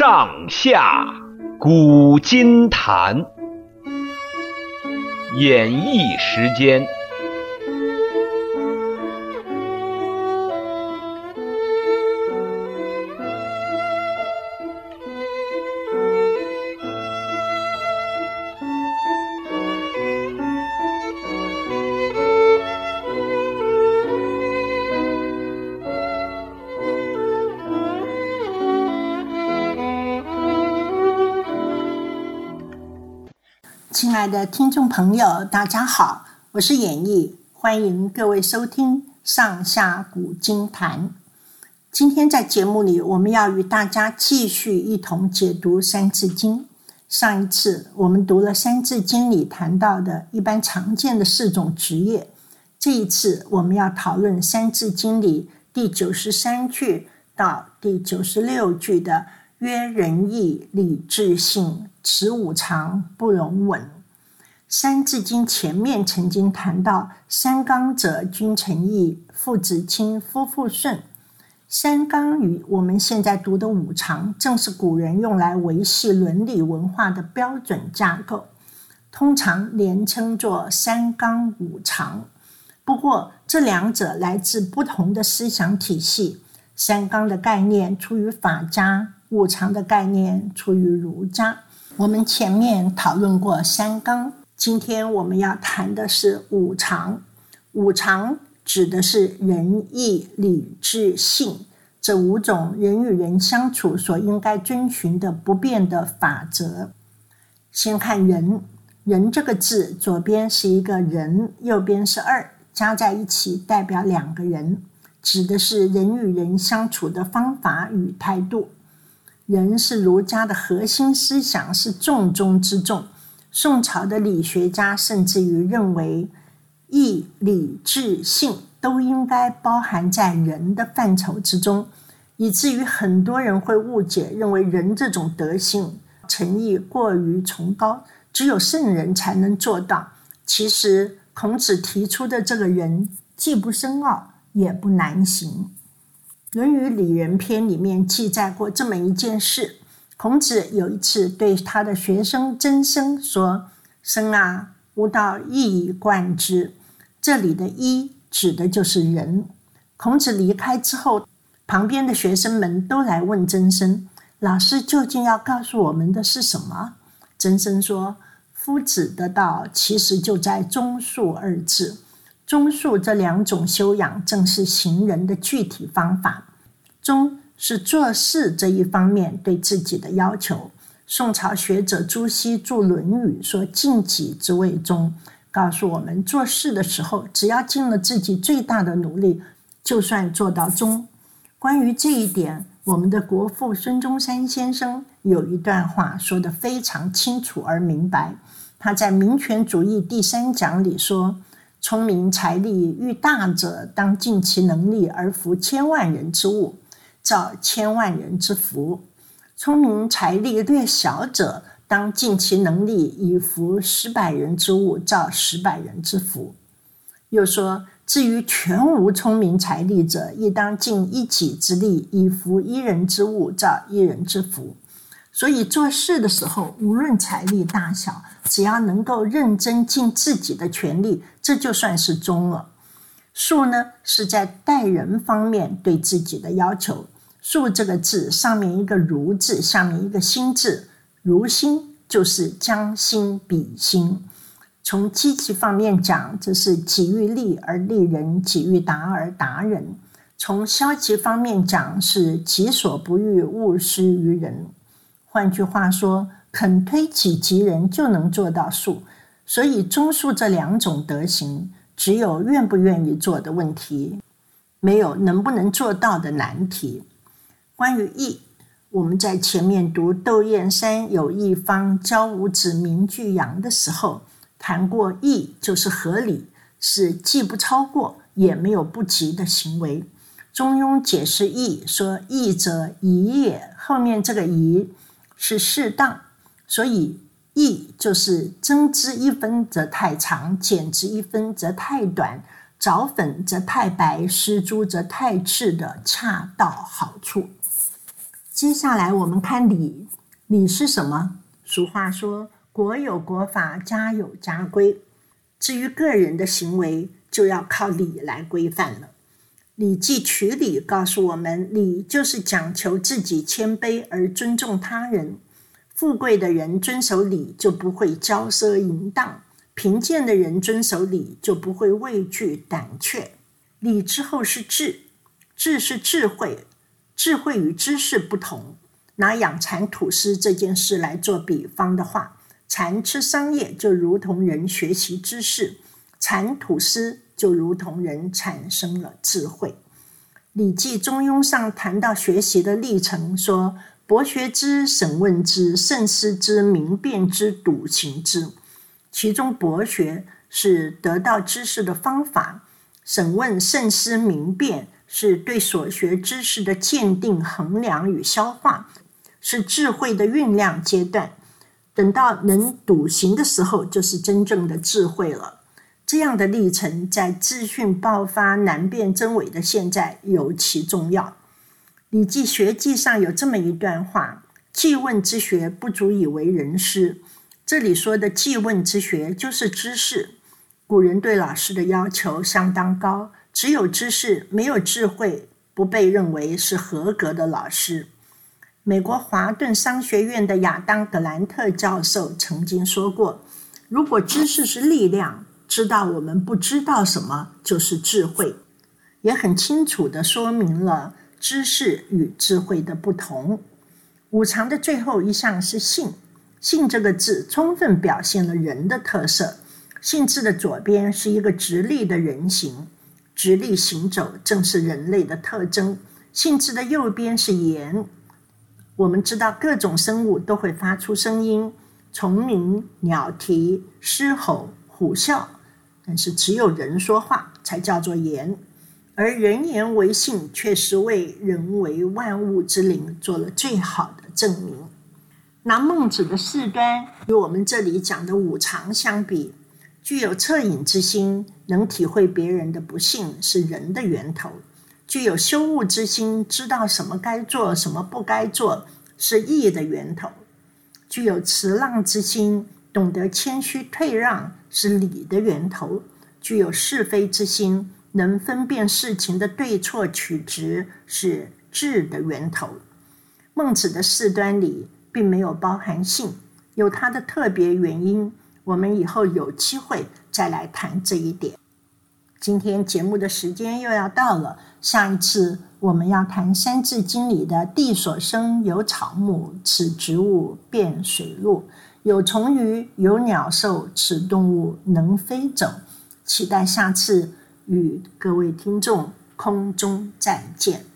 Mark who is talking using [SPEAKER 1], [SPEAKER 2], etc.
[SPEAKER 1] 上下古今谈，演绎时间。
[SPEAKER 2] 亲爱的听众朋友，大家好，我是演绎，欢迎各位收听《上下古今谈》。今天在节目里，我们要与大家继续一同解读《三字经》。上一次我们读了《三字经》里谈到的一般常见的四种职业，这一次我们要讨论《三字经》里第九十三句到第九十六句的“曰仁义礼智信”。此五常不容紊。《三字经》前面曾经谈到“三纲者，君臣义，父子亲，夫妇顺”。三纲与我们现在读的五常，正是古人用来维系伦理文化的标准架构，通常连称作“三纲五常”。不过，这两者来自不同的思想体系。三纲的概念出于法家，五常的概念出于儒家。我们前面讨论过三纲，今天我们要谈的是五常。五常指的是仁义礼智信这五种人与人相处所应该遵循的不变的法则。先看仁，仁这个字，左边是一个人，右边是二，加在一起代表两个人，指的是人与人相处的方法与态度。人是儒家的核心思想，是重中之重。宋朝的理学家甚至于认为，义、礼、智、信都应该包含在仁的范畴之中，以至于很多人会误解，认为仁这种德性诚意过于崇高，只有圣人才能做到。其实，孔子提出的这个仁，既不深奥，也不难行。《论语·里仁篇》里面记载过这么一件事：孔子有一次对他的学生曾生说：“生啊，吾道一以贯之。”这里的一指的就是仁。孔子离开之后，旁边的学生们都来问曾生：“老师究竟要告诉我们的是什么？”曾生说：“夫子的道其实就在忠恕二字。”忠恕这两种修养，正是行仁的具体方法。忠是做事这一方面对自己的要求。宋朝学者朱熹著《论语》说：“尽己之谓忠”，告诉我们做事的时候，只要尽了自己最大的努力，就算做到忠。关于这一点，我们的国父孙中山先生有一段话说得非常清楚而明白。他在《民权主义》第三讲里说。聪明才力愈大者，当尽其能力而服千万人之物，造千万人之福；聪明才力略小者，当尽其能力以服十百人之物，造十百人之福。又说，至于全无聪明才力者，亦当尽一己之力以服一人之物，造一人之福。所以做事的时候，无论财力大小，只要能够认真尽自己的全力，这就算是忠了。恕呢，是在待人方面对自己的要求。恕这个字上面一个如字，下面一个心字，如心就是将心比心。从积极方面讲，这是己欲立而立人，己欲达而达人；从消极方面讲，是己所不欲，勿施于人。换句话说，肯推己及人就能做到恕。所以忠恕这两种德行，只有愿不愿意做的问题，没有能不能做到的难题。关于义，我们在前面读窦燕山有义方，教五子名俱扬的时候，谈过义就是合理，是既不超过，也没有不及的行为。中庸解释义说：“义者宜也。”后面这个宜。是适当，所以义就是增之一分则太长，减之一分则太短，找粉则太白，施猪则太赤的恰到好处。接下来我们看礼，礼是什么？俗话说：“国有国法，家有家规。”至于个人的行为，就要靠礼来规范了。《礼记·曲礼》告诉我们，礼就是讲求自己谦卑而尊重他人。富贵的人遵守礼，就不会骄奢淫荡；贫贱的人遵守礼，就不会畏惧胆怯。礼之后是智，智是智慧。智慧与知识不同。拿养蚕吐丝这件事来做比方的话，蚕吃桑叶就如同人学习知识，蚕吐丝。就如同人产生了智慧，《礼记·中庸》上谈到学习的历程，说：“博学之，审问之，慎思之，明辨之，笃行之。”其中，博学是得到知识的方法，审问、慎思、明辨是对所学知识的鉴定、衡量与消化，是智慧的酝酿阶段。等到能笃行的时候，就是真正的智慧了。这样的历程，在资讯爆发、难辨真伪的现在尤其重要。《礼记学记》上有这么一段话：“记问之学，不足以为人师。”这里说的记问之学，就是知识。古人对老师的要求相当高，只有知识，没有智慧，不被认为是合格的老师。美国华顿商学院的亚当·格兰特教授曾经说过：“如果知识是力量。”知道我们不知道什么就是智慧，也很清楚地说明了知识与智慧的不同。五常的最后一项是性，性这个字充分表现了人的特色。性字的左边是一个直立的人形，直立行走正是人类的特征。性字的右边是言，我们知道各种生物都会发出声音，虫鸣、鸟啼、狮吼、虎啸。但是只有人说话才叫做言，而人言为信，却是为人为万物之灵做了最好的证明。拿孟子的四端与我们这里讲的五常相比，具有恻隐之心，能体会别人的不幸是人的源头；具有羞恶之心，知道什么该做，什么不该做，是义的源头；具有辞让之心，懂得谦虚退让。是礼的源头，具有是非之心，能分辨事情的对错曲直，是智的源头。孟子的四端里并没有包含性，有它的特别原因。我们以后有机会再来谈这一点。今天节目的时间又要到了，下一次我们要谈《三字经》里的“地所生，有草木，此植物，变水陆。”有虫鱼，有鸟兽，此动物能飞走。期待下次与各位听众空中再见。